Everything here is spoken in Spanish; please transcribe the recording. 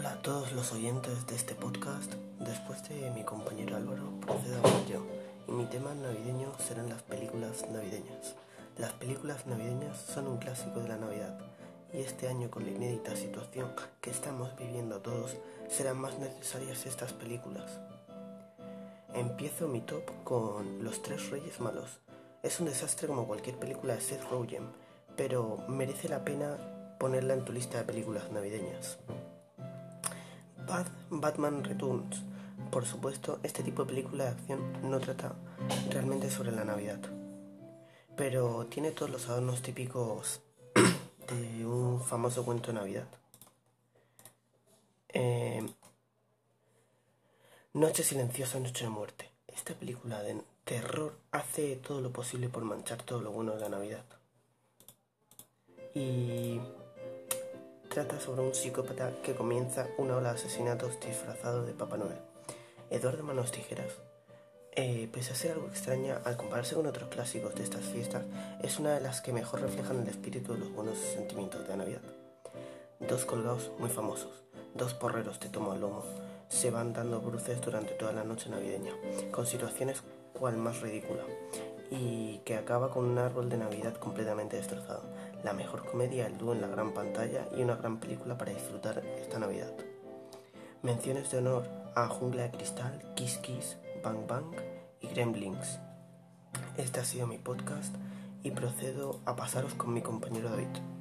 Hola a todos los oyentes de este podcast. Después de mi compañero Álvaro, procedo yo. Y mi tema navideño serán las películas navideñas. Las películas navideñas son un clásico de la Navidad. Y este año, con la inédita situación que estamos viviendo todos, serán más necesarias estas películas. Empiezo mi top con Los Tres Reyes Malos. Es un desastre como cualquier película de Seth Rogen, pero merece la pena ponerla en tu lista de películas navideñas. Batman Returns. Por supuesto, este tipo de película de acción no trata realmente sobre la Navidad, pero tiene todos los adornos típicos de un famoso cuento de Navidad. Eh, Noche silenciosa, noche de muerte. Esta película de terror hace todo lo posible por manchar todo lo bueno de la Navidad. Y trata sobre un psicópata que comienza una ola de asesinatos disfrazado de Papá Noel. Eduardo Manos Tijeras, eh, pese a ser algo extraña, al compararse con otros clásicos de estas fiestas, es una de las que mejor reflejan el espíritu de los buenos sentimientos de Navidad. Dos colgados muy famosos, dos porreros de tomo al lomo, se van dando bruces durante toda la noche navideña, con situaciones cual más ridícula, y que acaba con un árbol de Navidad completamente destrozado. La mejor comedia, el dúo en la gran pantalla y una gran película para disfrutar esta Navidad. Menciones de honor a Jungla de Cristal, Kiss Kiss, Bang Bang y Gremlins. Este ha sido mi podcast y procedo a pasaros con mi compañero David.